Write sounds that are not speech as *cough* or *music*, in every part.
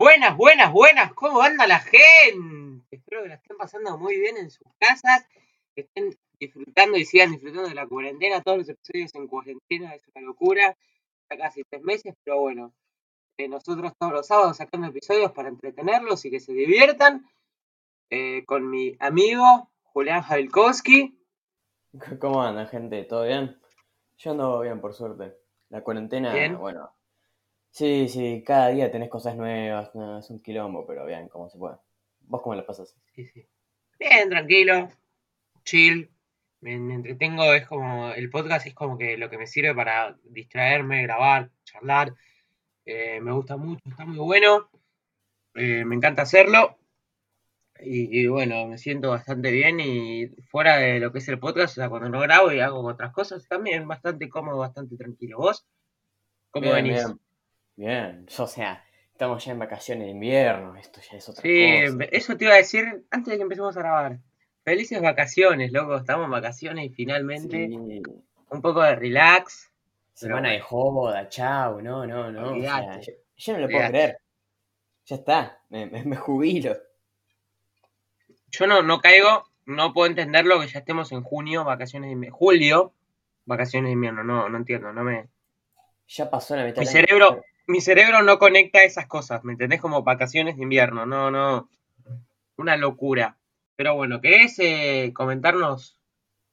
Buenas, buenas, buenas, ¿cómo anda la gente? Espero que la estén pasando muy bien en sus casas, que estén disfrutando y sigan disfrutando de la cuarentena. Todos los episodios en cuarentena es una locura, ya casi tres meses, pero bueno, eh, nosotros todos los sábados sacando episodios para entretenerlos y que se diviertan. eh, con mi amigo Julián Javilkowski. ¿Cómo andan, gente? ¿Todo bien? Yo ando bien, por suerte. La cuarentena, Bien. bueno. Sí, sí, cada día tenés cosas nuevas, no, es un quilombo, pero bien, como se puede. ¿Vos cómo la pasas? Sí, sí. Bien, tranquilo, chill. Me, me entretengo, es como, el podcast es como que lo que me sirve para distraerme, grabar, charlar. Eh, me gusta mucho, está muy bueno. Eh, me encanta hacerlo. Y, y bueno, me siento bastante bien y fuera de lo que es el podcast, o sea, cuando no grabo y hago otras cosas, también bastante cómodo, bastante tranquilo. ¿Vos? ¿Cómo Bien, venís? bien. Bien, *laughs* o sea, estamos ya en vacaciones de invierno, esto ya es otra Sí, cosa. eso te iba a decir antes de que empecemos a grabar. Felices vacaciones, loco. Estamos en vacaciones y finalmente Sí, un poco de relax. semana bueno. de joda, chau, no, no, no. o sea, yo, yo no lo puedo creer. Ya está, me, me, me jubilo. Yo no, no caigo, no puedo entenderlo que ya estemos en junio, vacaciones de invierno. Julio, vacaciones de invierno. No, no entiendo, no me. Ya pasó la mitad Mi cerebro, mi cerebro no conecta esas cosas, ¿me entendés? Como vacaciones de invierno. No, no. Una locura. Pero bueno, ¿querés eh, comentarnos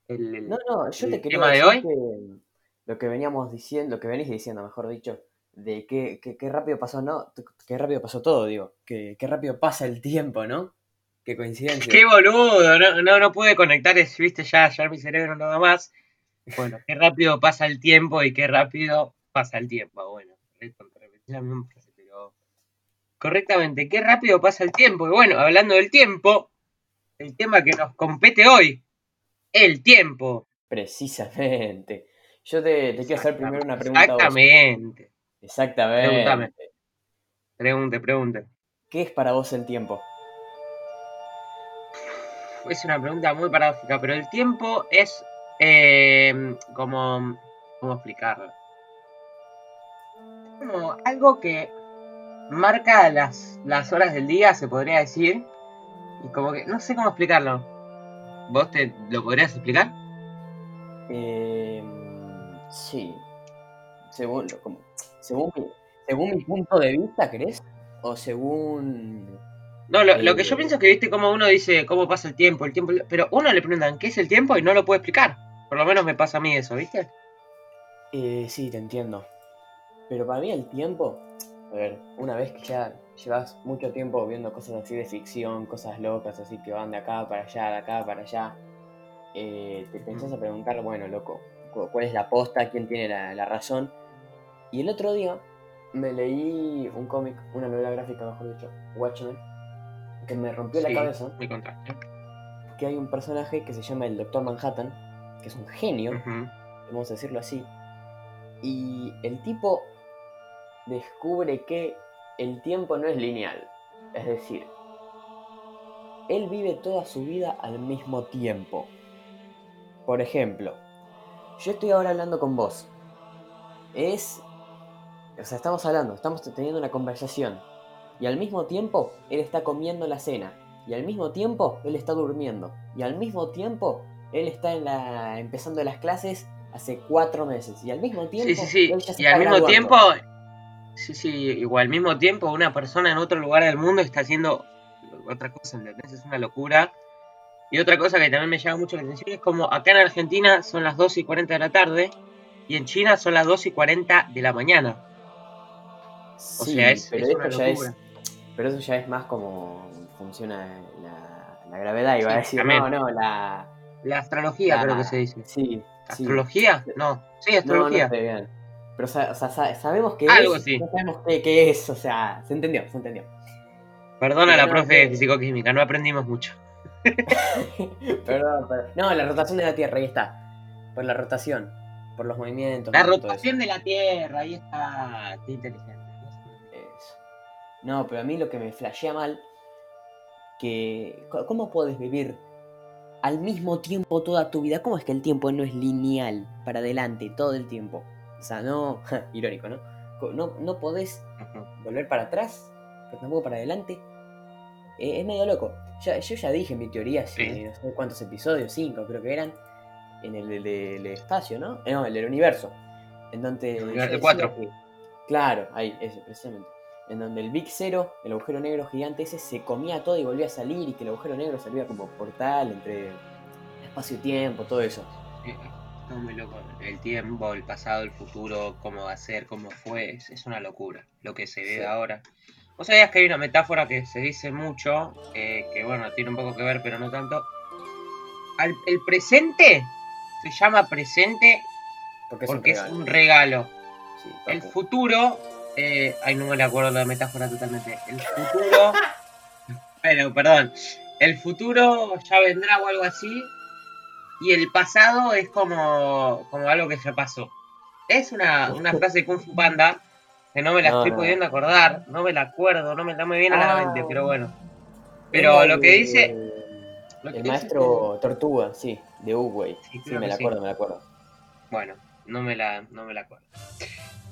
el, el- No, no, yo el te quería tema de hoy? que lo que veníamos diciendo, lo que venís diciendo, mejor dicho, de qué, qué, qué rápido pasó, ¿no? Qué rápido pasó todo, digo. Que, qué rápido pasa el tiempo, ¿no? Qué coincidencia. Qué boludo, no, no, no pude conectar eso, viste, ya, ya mi cerebro no da más. Bueno, qué rápido pasa el tiempo y qué rápido pasa el tiempo. Bueno, recontra, repetí la misma frase, pero correctamente, qué rápido pasa el tiempo. Y bueno, hablando del tiempo, el tema que nos compete hoy, el tiempo. Precisamente. Yo te, te quiero hacer primero una pregunta a vos. Exactamente. Exactamente. Pregúntame. Pregunte, pregunte. ¿Qué es para vos el tiempo? Es una pregunta muy paradójica, pero el tiempo es eh, como. ¿Cómo explicarlo? Como algo que marca las, las horas del día, se podría decir. Y como que. No sé cómo explicarlo. ¿Vos te lo podrías explicar? Eh, sí. Según, como- según, mi, según mi punto de vista, ¿crees? O según... No, lo, lo que Eh. yo pienso es que, viste, como uno dice cómo pasa el tiempo, el tiempo. Pero uno le preguntan qué es el tiempo y no lo puede explicar. Por lo menos me pasa a mí eso, ¿viste? Eh, sí, te entiendo. Pero para mí el tiempo, a ver, una vez que ya llevas mucho tiempo viendo cosas así de ficción, cosas locas así que van de acá para allá, de acá para allá, eh, te pensás a preguntar, bueno, loco, cu- ¿cuál es la posta? ¿Quién tiene la, la razón? Y el otro día me leí un cómic, una novela gráfica, mejor dicho, Watchmen, que me rompió la cabeza, Me contaste. que hay un personaje que se llama el Doctor Manhattan, que es un genio, vamos a decirlo así. Y el tipo descubre que el tiempo no es lineal. Es decir, él vive toda su vida al mismo tiempo. Por ejemplo, yo estoy ahora hablando con vos. Es... O sea, estamos hablando, estamos teniendo una conversación. Y al mismo tiempo, él está comiendo la cena. Y al mismo tiempo, él está durmiendo. Y al mismo tiempo, él está en la, empezando las clases hace cuatro meses. Y al mismo tiempo, Sí, sí, sí. él ya se Y está al mismo graduando. tiempo, sí, sí, igual al mismo tiempo una persona en otro lugar del mundo está haciendo otra cosa, ¿entendés? Es una locura. Y otra cosa que también me llama mucho la atención es como acá en Argentina son las 2 y 40 de la tarde y en China son las 2 y 40 de la mañana. O Sí, sea, es, pero es una ya es, pero eso ya es más como funciona la, la gravedad. Iba a Sí, decir, también. no, no, la, La astrología la- creo que se dice. Sí. ¿Astrología? No. Sí, No, astrología. Pero o sea, sa- sabemos que Algo es, no sabemos qué, qué es, o sea, se entendió, se entendió. Perdona Pero la profe de fisicoquímica, no aprendimos mucho. *laughs* *laughs* Perdón, perdón. No, la rotación de la Tierra, ahí está. Por la rotación, por los movimientos. La rotación de la Tierra, ahí está. Qué inteligente. Eso. No, pero a mí lo que me flashea mal, que ¿cómo puedes vivir al mismo tiempo toda tu vida? ¿Cómo es que el tiempo no es lineal para adelante todo el tiempo? O sea, no, irónico, ¿no? No, no podés volver para atrás pero tampoco para adelante. Eh, es medio loco. Ya- yo ya dije mi teoría, hace Sí. no sé cuántos episodios, cinco creo que eran, en el del espacio, ¿no? Eh, no, el del universo. En donde. El universo decía cuatro. que- claro, ahí, ese, precisamente. En donde el Big Zero, el agujero negro gigante ese, se comía todo y volvía a salir, y que el agujero negro servía como portal entre espacio-tiempo, todo eso. Muy loco. El tiempo, el pasado, el futuro, cómo va a ser, cómo fue, es, es una locura lo que se ve Sí. ahora. Vos sabías que hay una metáfora que se dice mucho, eh, que bueno, tiene un poco que ver, pero no tanto. Al- el presente se llama presente Porque es porque un es regalo. un regalo. Sí, tal El futuro, eh, ay, no me acuerdo la metáfora totalmente. El futuro, *laughs* pero perdón, el futuro ya vendrá o algo así, y el pasado es como, como algo que ya pasó. Es una, una frase de Kung Fu Panda que no me la No, estoy no. pudiendo acordar, no me la acuerdo, no me, no me viene a la Ah. mente, pero bueno. Pero lo que dice. lo que El dice- maestro Tortuga, sí, de Uruguay. Sí, Sí, me la sí. acuerdo, me la acuerdo. Bueno, no me la, no me la acuerdo.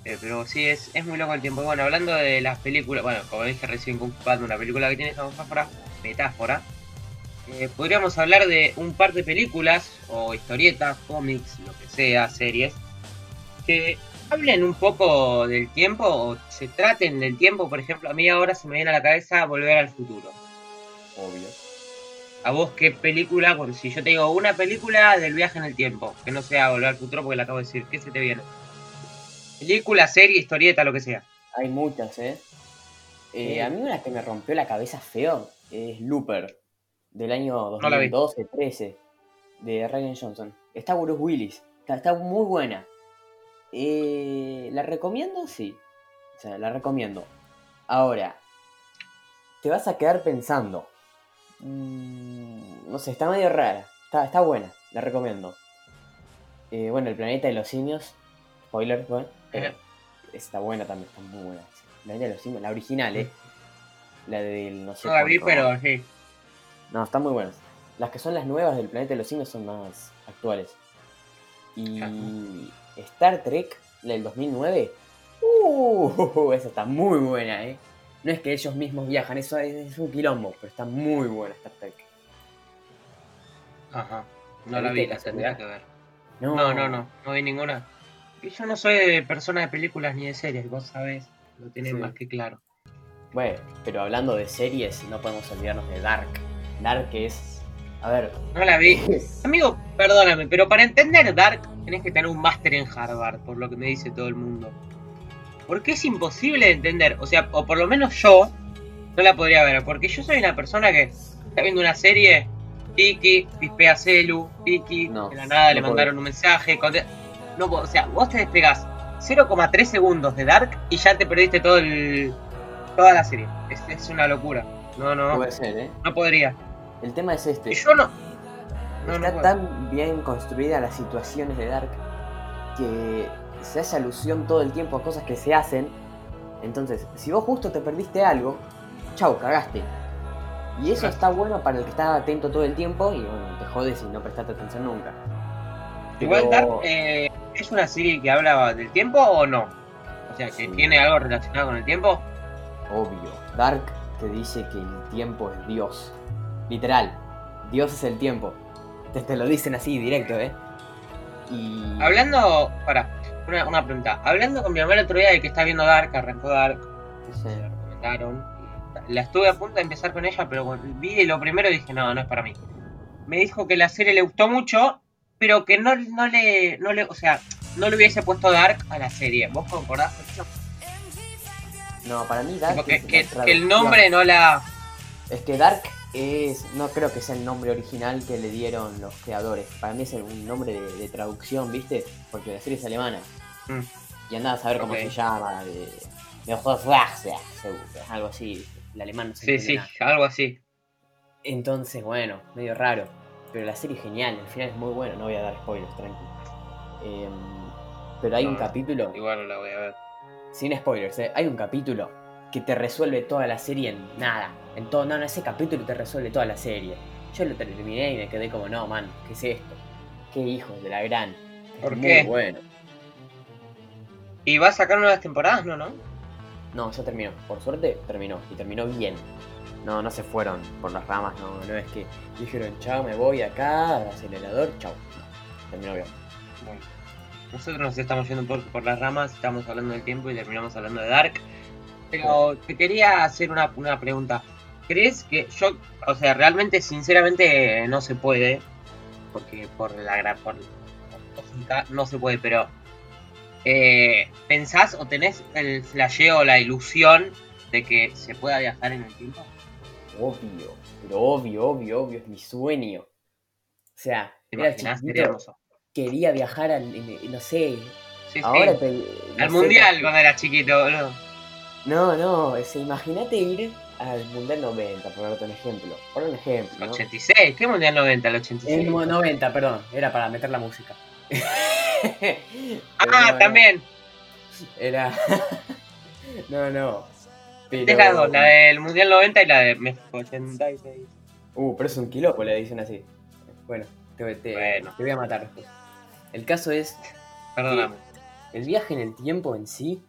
Eh, pero sí, es, es muy loco el tiempo. Bueno, hablando de las películas, bueno, como dije recién, Kung Fu Panda, una película que tiene esa metáfora, metáfora eh, podríamos hablar de un par de películas o historietas, cómics, lo que sea, series, que hablen un poco del tiempo o se traten del tiempo. Por ejemplo, a mí ahora se me viene a la cabeza Volver al Futuro. Obvio. ¿A vos qué película? Bueno, si yo te digo una película del viaje en el tiempo, que no sea Volver al Futuro porque la acabo de decir, ¿qué se te viene? Película, serie, historieta, lo que sea. Hay muchas, ¿eh? Eh, Sí. A mí una que me rompió la cabeza feo es Looper, del año No la vi. 2012-13, de Ryan Johnson. Está Bruce Willis, está, está muy buena. Eh, ¿La recomiendo? Sí. O sea, la recomiendo. Ahora, te vas a quedar pensando. mm, no sé, está medio rara. Está, está buena, la recomiendo. Eh, bueno, El planeta de los simios. Spoiler, bueno, Ajá. está buena también, está muy buena. El planeta de los simios, la original, ¿eh? La del no sé No la vi, pero sí. No, están muy buenas. Las que son las nuevas del planeta de los simios son más actuales. Y Star Trek, la del 2009, uh, esa está muy buena, ¿eh? No es que ellos mismos viajan, eso es, es un quilombo, pero está muy buena Star Trek. Ajá. No ¿La vi, la tendría que ver. No, no, no, no vi ninguna. Yo no soy de persona de películas ni de series, vos sabés, lo tenés Sí. más que claro. Bueno, pero hablando de series, no podemos olvidarnos de Dark. Dark es. A ver. No la vi. Amigo, perdóname, pero para entender Dark tenés que tener un máster en Harvard, por lo que me dice todo el mundo. Porque es imposible de entender, o sea, o por lo menos yo no la podría ver, porque yo soy una persona que está viendo una serie, Tiki, pispea celu, Tiki, No, de la nada le mandaron un mensaje, no, o sea, vos te despegás 0,3 segundos de Dark y ya te perdiste todo el, toda la serie. Es, es una locura. No, no, no, Puede ser, ¿eh? no podría. El tema es este. Y yo no. No, no Está tan bien construida las situaciones de Dark que se hace alusión todo el tiempo a cosas que se hacen. Entonces, si vos justo te perdiste algo, chau, cagaste. Y eso está bueno para el que está atento todo el tiempo y bueno, te jodes y no prestaste atención nunca. Igual Dark eh, es una serie que habla del tiempo o no? O sea, que Sí. tiene algo relacionado con el tiempo. Obvio. Dark te dice que el tiempo es Dios. Literal. Dios es el tiempo. Te, te lo dicen así directo, ¿eh? Y... Hablando, para, una, una pregunta. Hablando con mi mamá el otro día de que está viendo Dark, arrancó Dark, Sí. se la recomendaron. La estuve a punto de empezar con ella, pero vi lo primero dije, no, no es para mí. Me dijo que la serie le gustó mucho, pero que no, no le, no le, o sea, no le hubiese puesto Dark a la serie. ¿Vos concordás con eso? No, para mí Dark que, es una que- que el nombre no la... Es que Dark es. No creo que sea el nombre original que le dieron los creadores. Para mí es un nombre de, de traducción, ¿viste? Porque la serie es alemana. Mm. Y andaba a saber cómo Ok. se llama. De, algo así. El alemán no se Sí, sí, nada. algo así. Entonces, bueno, medio raro. Pero la serie es genial, el final es muy bueno. No voy a dar spoilers, tranqui. Em, pero hay un capítulo. Igual no la voy a ver. Sin spoilers, ¿eh? hay un capítulo que te resuelve toda la serie en nada. En todo, no, no, ese capítulo te resuelve toda la serie. Yo lo terminé y me quedé como, no, man, ¿qué es esto? ¿Qué hijos de la gran? ¿Por muy qué? bueno. ¿Y va a sacar nuevas temporadas? No, no. No, ya terminó. Por suerte terminó. Y terminó bien. No, no se fueron por las ramas. No, no es que dijeron, chao, me voy acá, al acelerador, chao. No, terminó bien. Bueno, nosotros nos estamos yendo un poco por las ramas, estamos hablando del tiempo y terminamos hablando de Dark. Pero te quería hacer una, una pregunta. ¿Crees que yo, o sea, realmente, sinceramente, no se puede? Porque por la por, no se puede, pero eh, ¿pensás o tenés el flasheo, la ilusión de que se pueda viajar en el tiempo? Obvio, pero obvio, obvio, obvio, es mi sueño. O sea, ¿Te era imaginás? Sería hermoso. Quería viajar al, no sé, Sí, sí. ahora te, no Al sé, mundial cuando era chiquito, boludo. No, no, es, imagínate ir al Mundial 90, por darte un ejemplo. Por un ejemplo. ¿no? 86, ¿qué mundial 90? El 86. El mo- 90, perdón, era para meter la música. *laughs* Ah, no, también. Era. *laughs* no, no. Pero... Es las dos, la del Mundial 90 y la de México 86. Uh, pero es un quilombo, le dicen así. Bueno, te, te- Bueno. te voy a matar después. El caso es, Perdóname. el viaje en el tiempo en sí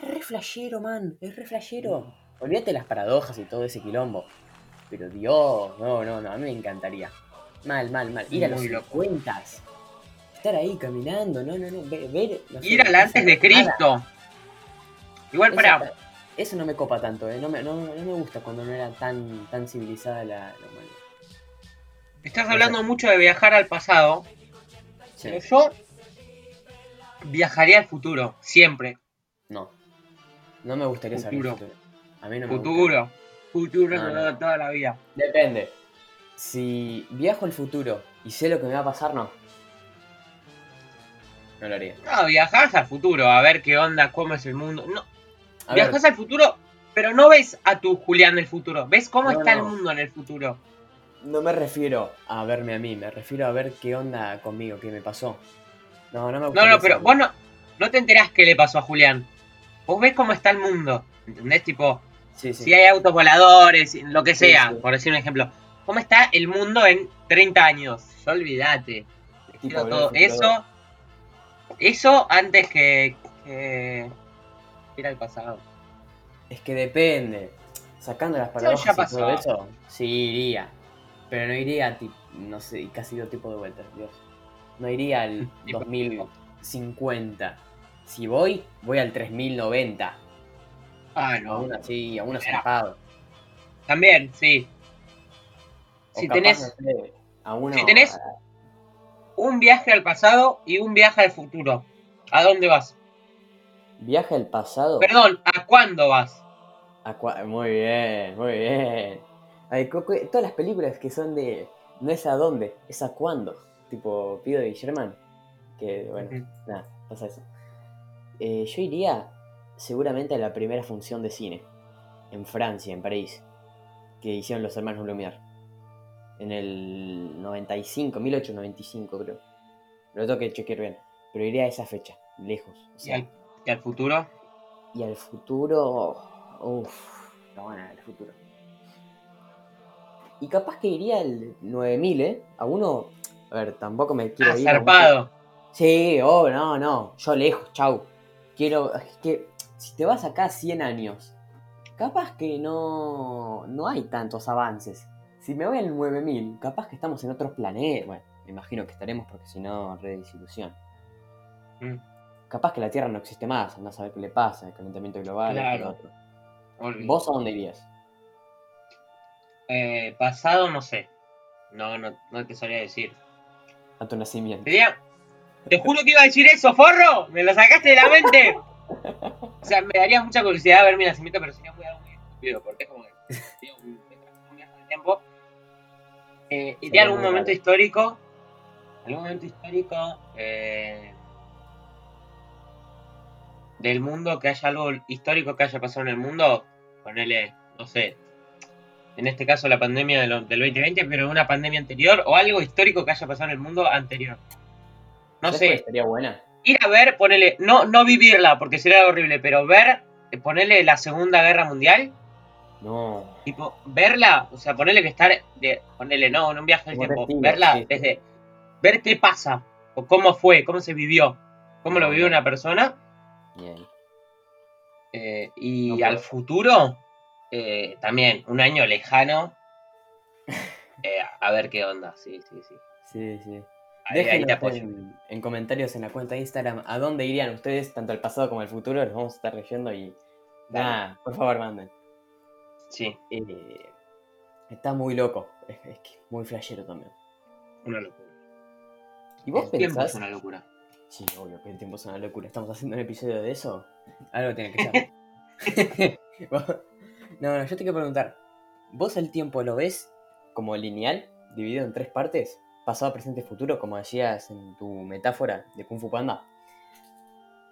es re flashero, man, es re flashero. Olvídate las paradojas y todo ese quilombo. Pero Dios, no, no, no, a mí me encantaría. Mal, mal, mal. Ir a los Muy loco. 50. Estar ahí caminando, no, no, no. Ver, ver, no sé, Ir al antes de nada. Cristo. Igual, Eso, para. eso no me copa tanto, ¿eh? No me, no, no me gusta cuando no era tan, tan civilizada la, la humanidad. Estás hablando mucho de viajar al pasado. Sí. Pero yo viajaría al futuro, siempre. No. No me gustaría saber el Futuro. futuro. A mí no me gusta. Futuro. Futuro No, toda, no. toda la vida. Depende. Si viajo al futuro y sé lo que me va a pasar, no. No lo haría. No, viajás al futuro a ver qué onda, cómo es el mundo. No, A ver, viajás al futuro, pero no ves a tu Julián del futuro. Ves cómo No, está no. el mundo en el futuro. No me refiero a verme a mí, me refiero a ver qué onda conmigo, qué me pasó. No, no me gusta. No, no, pero vos no, no te enterás qué le pasó a Julián. Vos ves cómo está el mundo. ¿Entendés? Tipo, Sí, sí. si hay autos voladores, lo que Sí, sea, por decir un ejemplo. ¿Cómo está el mundo en 30 años? Olvídate. Todo eso, eso antes que, que ir al pasado. Es que depende. Sacando las ya y todo eso, sí iría. Pero no iría, tipo, no sé, casi dos tipos de vueltas, Dios. No iría al *laughs* Tipo- 2050. Si voy, voy al 3090. Ah, Aún no. así, aún zarpado. También, sí. O Si tenés no sé, a uno- si tenés- un viaje al pasado y un viaje al futuro, ¿a dónde vas? Viaje al pasado. Perdón, ¿a cuándo vas? A Muy bien, muy bien. Ay, todas las películas que son de. No es a dónde, es a cuándo. Tipo Pido de Sherman. Que bueno, Ujú. nada, pasa eso. Eh, yo iría seguramente a la primera función de cine. En Francia, en París. Que hicieron los hermanos Lumière. En el 95, 1895 creo. Lo tengo que chequear bien. Pero iría a esa fecha, lejos. O ¿Y al, y al futuro? y al futuro. Uff, la buena del futuro. Y capaz que iría al 9000, ¿eh? A uno. A ver, tampoco me quiero Ah, ir. a zarpado. Sí, oh, no, no. Yo lejos, chau. Quiero. Es que si te vas acá 100 años, capaz que no. No hay tantos avances. Si me voy al 9000, capaz que estamos en otros planetas. Bueno, me imagino que estaremos porque si no, re desilusión. Mm, Capaz que la Tierra no existe más, andás a ver qué le pasa, el calentamiento global, Claro. lo otro. ¿Vos a dónde irías? Eh, pasado, no sé. No, no, no te sabría decir. A tu nacimiento. Te juro que iba a decir eso, forro. Me lo sacaste de la mente. O sea, me daría mucha curiosidad ver mi nacimiento, pero sería muy algo muy estúpido, porque es como que un, un viaje en el tiempo. Eh, Sería a algún momento histórico. Algún momento histórico. eh, del mundo, que haya algo histórico que haya pasado en el mundo. Ponele, no sé. En este caso la pandemia del 2020, pero una pandemia anterior o algo histórico que haya pasado en el mundo anterior. No ¿Sabes cuál sé, Estaría buena. ir a ver, ponele, no, no vivirla porque sería horrible, pero ver, eh, ponerle la Segunda Guerra Mundial, No. tipo, verla, o sea, ponerle que estar, de, ponerle, no, en un viaje del tiempo, verla sí, desde, ver qué pasa, o cómo fue, cómo se vivió, cómo lo vivió una persona, Bien. Eh, y No al futuro, eh, también, un año lejano. *laughs* Eh, a ver qué onda, sí, sí, sí. Sí, sí. Ahí, ahí Déjenos te apoyo. en, en comentarios en la cuenta de Instagram a dónde irían ustedes, tanto al pasado como al futuro. Los vamos a estar leyendo y. Nada, por favor, manden. Sí, Eh, está muy loco. Es, es que muy flashero también. una locura. ¿Y vos El tiempo es una locura. Sí, obvio que el tiempo es una locura. ¿Estamos haciendo un episodio de eso? Algo tiene que *laughs* ser. *laughs* No, no, yo te quiero preguntar. ¿Vos el tiempo lo ves como lineal, dividido en tres partes? Pasado, presente, futuro, como decías en tu metáfora de Kung Fu Panda.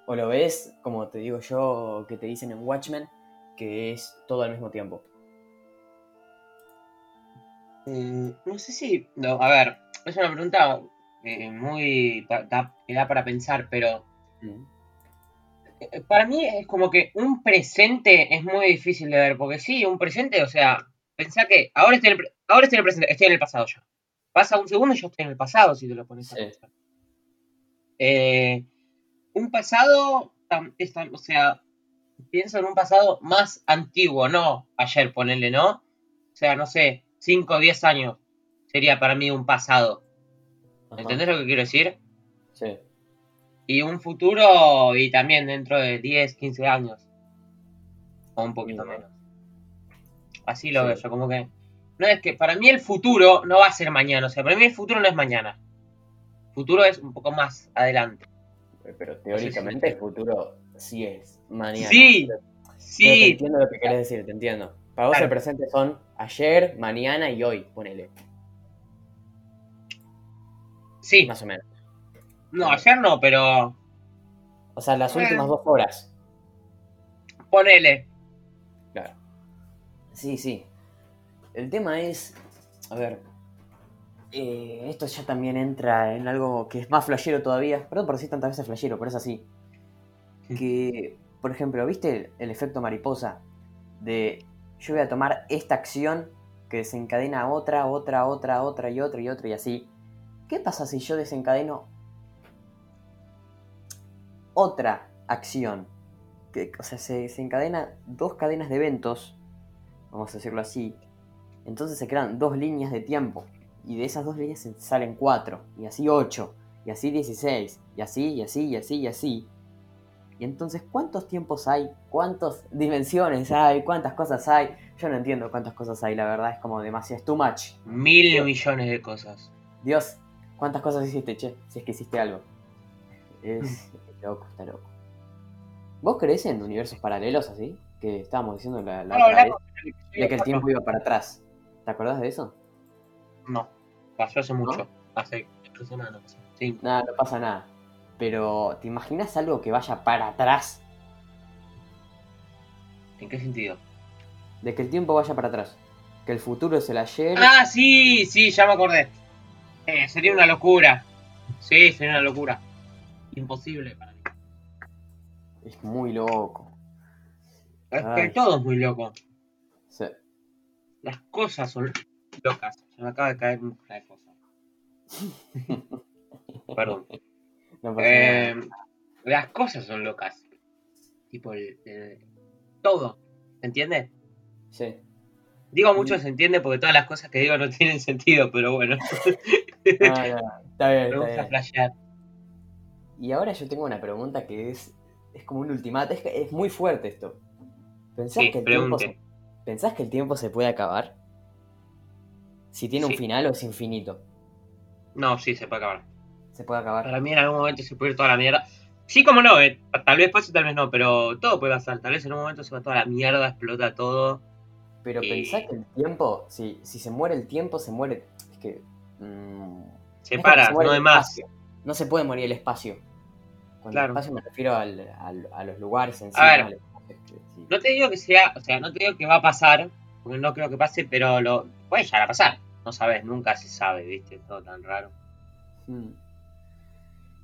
¿O lo ves, como te digo yo, que te dicen en Watchmen, que es todo al mismo tiempo? Mm, no sé si. No, a ver, es una pregunta eh, muy. da- que da para pensar, pero. Mm. Eh, Para mí es como que un presente es muy difícil de ver, porque sí, un presente, o sea, pensá que ahora estoy en el, ahora estoy en el presente, estoy en el pasado ya. Pasa un segundo y yo estoy en el pasado, si te lo pones a pensar. Eh, un pasado, es o sea, pienso en un pasado más antiguo, no ayer, ponele, ¿no? O sea, no sé, 5 o 10 años sería para mí un pasado. Ajá. ¿Entendés lo que quiero decir? Sí. Y un futuro y también dentro de 10, 15 años. O un poquito menos. Así lo Sí. veo yo, como que... No es que para mí el futuro no va a ser mañana, o sea, para mí el futuro no es mañana. Futuro es un poco más adelante. Pero teóricamente el futuro sí es mañana. Sí, Pero- Pero te sí, entiendo lo que querés decir, te entiendo. Para vos Claro. el presente son ayer, mañana y hoy, ponele. sí. Más o menos. No, ayer no, pero O sea, las Bueno. últimas dos horas. ponele. Claro. Sí, sí. El tema es. A ver. eh, esto ya también entra en algo que es más flashero todavía. Perdón por decir tantas veces flashero, pero es así. Que, por ejemplo, ¿viste el, el efecto mariposa? De yo voy a tomar esta acción que desencadena otra, otra, otra, otra y otra y otra y así. ¿Qué pasa si yo desencadeno otra acción? Que, o sea, se desencadena dos cadenas de eventos, vamos a decirlo así. Entonces se crean dos líneas de tiempo. Y de esas dos líneas se- salen cuatro, y así ocho, y así 16, y así, y así, y así, y así. Y entonces, ¿cuántos tiempos hay? ¿Cuántas dimensiones hay? ¿Cuántas cosas hay? Yo no entiendo cuántas cosas hay, la verdad es como demasiado, es too much. Mil millones de cosas. Dios, ¿cuántas cosas hiciste, che? Si es que hiciste algo. Es *laughs* loco, está loco. ¿Vos crees en universos paralelos así? Que estábamos diciendo la, la No, otra vez, de que el tiempo iba para atrás. ¿Te acordás de eso? No, pasó hace mucho. Hace tres semanas. Nada, no pasa nada. Pero, ¿te imaginas algo que vaya para atrás? ¿En qué sentido? De que el tiempo vaya para atrás. Que el futuro es el ayer. Ah, sí, sí, ya me acordé. Eh, sería una locura. Sí, sería una locura. Imposible para. Es muy loco. Es que todo es muy loco. Sí. Las cosas son locas. Se me acaba de caer una cosa. *laughs* Perdón. No Eh, las cosas son locas. Tipo, el, el- todo. ¿Se entiende? Sí. Digo mucho se entiende porque todas las cosas que digo no *laughs* tienen sentido, pero bueno. Ah, no, está bien, *laughs* me está gusta bien. flashear. Y ahora yo tengo una pregunta que es, es como un ultimato. Es, muy fuerte esto. ¿Pensás, Sí, que el tiempo se, ¿Pensás que el tiempo se puede acabar? Si tiene un final o es infinito. No, sí, se puede acabar. Se puede acabar. Para mí en algún momento se puede ir toda la mierda. Sí, como no, eh. tal vez pase, tal vez no, pero todo puede pasar. Tal vez en un momento se va toda la mierda, explota todo. Pero Y- pensás que el tiempo, si, si se muere el tiempo, se muere. Es que. mm, Se para, no hay más. espacio. No se puede morir el espacio. Cuando Claro. espacio me refiero al- al- a los lugares en sí. A ver. sí. No te digo que sea, o sea, no te digo que va a pasar, porque no creo que pase, pero lo puede llegar a pasar. No sabes, nunca se sabe, viste, todo tan raro. Mm.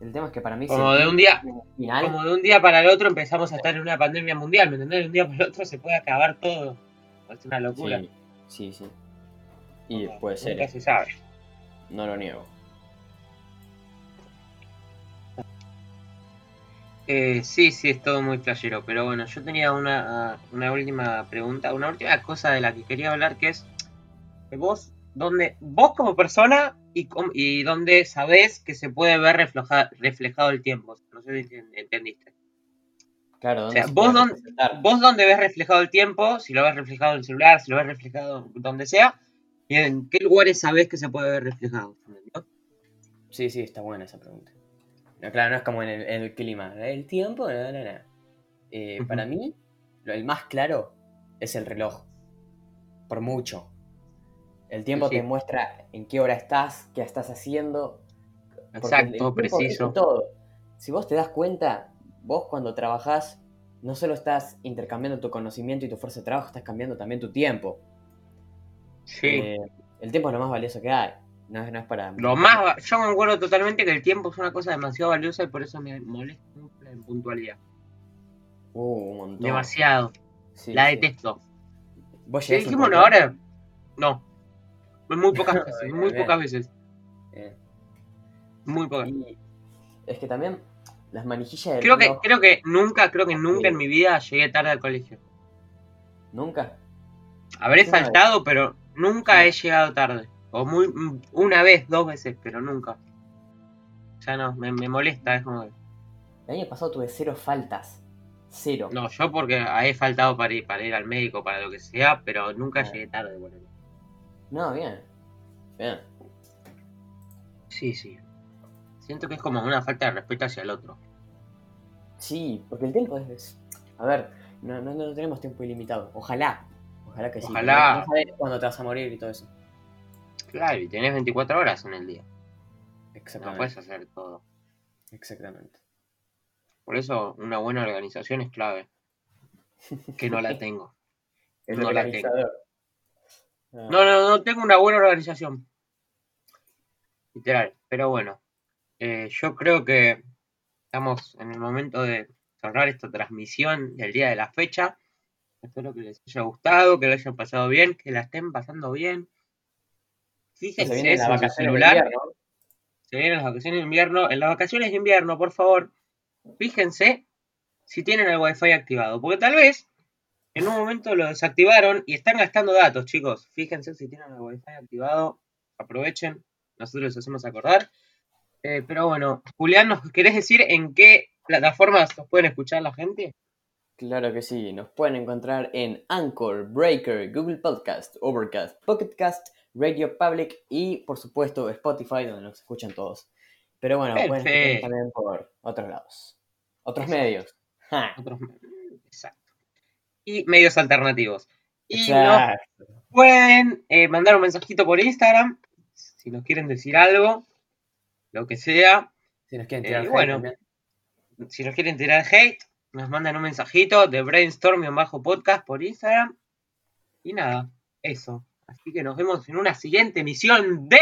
El tema es que para mí. Como de un día, final, como de un día para el otro empezamos a estar en una pandemia mundial, ¿me entendés? De un día para el otro se puede acabar todo. Es una locura. Sí, sí, sí. Y Nunca- puede ser, Nunca se sabe. no lo niego. Eh, sí, sí, es todo muy flashero, pero bueno, yo tenía una, una última pregunta, una última cosa de la que quería hablar, que es que vos, donde, vos como persona y, y donde sabés que se puede ver refleja- reflejado el tiempo, no sé si ent- entendiste. Claro, O sea, se vos representar? Vos donde ves reflejado el tiempo, si lo ves reflejado en el celular, si lo ves reflejado donde sea, y en qué lugares sabés que se puede ver reflejado. Sí, sí, está buena esa pregunta. No, claro, no es como en el, en el clima. El tiempo, no, no, no. Eh. Para mí, lo, el más claro es el reloj. Por mucho. El tiempo Sí. te muestra en qué hora estás, qué estás haciendo. Exacto, preciso. todo. Si vos te das cuenta, vos cuando trabajás, no solo estás intercambiando tu conocimiento y tu fuerza de trabajo, estás cambiando también tu tiempo. Sí. Eh, el tiempo es lo más valioso que hay. No, es- no es para. Lo más, yo me acuerdo totalmente que el tiempo es una cosa demasiado valiosa y por eso me molesta la impuntualidad. Uh, un montón. Demasiado. Sí, la sí. detesto. ¿Vos ¿Sí llegás a dijimos un una punto- hora? No. Muy pocas *laughs* veces, muy pocas veces. Eh, Muy pocas. y es que también las manijillas del Creo que, creo que nunca, creo que nunca en mi vida llegué tarde al colegio. Nunca. Habré faltado, pero nunca Sí. he llegado tarde. O muy mm, una vez, dos veces, pero nunca. Ya no, me, me molesta, es como El año pasado tuve cero faltas. Cero. No, yo porque he faltado para ir, para ir al médico, para lo que sea, pero nunca Ah. llegué tarde, boludo. No, bien. Bien. Sí, sí. Siento que es como una falta de respeto hacia el otro. Sí, porque el tiempo es. A ver, no, no, no tenemos tiempo ilimitado. Ojalá. Ojalá que sí. Ojalá. No, no sabes cuándo te vas a morir y todo eso. Claro, y tenés 24 horas en el día. No Exactamente. puedes hacer todo. Exactamente. Por eso una buena organización es clave. Que no la tengo. *laughs* El No la organizador. Ah, No, no, no tengo una buena organización. Literal. Pero bueno, eh, yo creo que estamos en el momento de cerrar esta transmisión del día de la fecha. Espero que les haya gustado, que lo hayan pasado bien, que la estén pasando bien. Se Fíjense las en su vacaciones de celular invierno. se vienen las vacaciones de invierno. En las vacaciones de invierno, por favor, fíjense si tienen el wifi activado. Porque tal vez en un momento lo desactivaron y están gastando datos, chicos. Fíjense si tienen el wifi activado. Aprovechen. Nosotros les hacemos acordar. Eh, pero bueno, Julián, ¿nos querés decir en qué plataformas nos pueden escuchar la gente? Claro que sí, nos pueden encontrar en Anchor, Breaker, Google Podcast, Overcast, Pocketcast, Radio Public y por supuesto Spotify donde nos escuchan todos. Pero bueno, pueden también por otros lados. Otros Exacto. medios. Ja, Otros- Exacto. Y medios alternativos. Y nos pueden eh, mandar un mensajito por Instagram si nos quieren decir algo, lo que sea. Si nos quieren Eh, tirar hate bueno. también. Si nos quieren tirar hate, nos mandan un mensajito de brainstorm-podcast por Instagram. Y nada, eso. Así que nos vemos en una siguiente emisión de...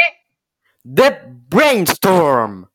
The Brainstorm.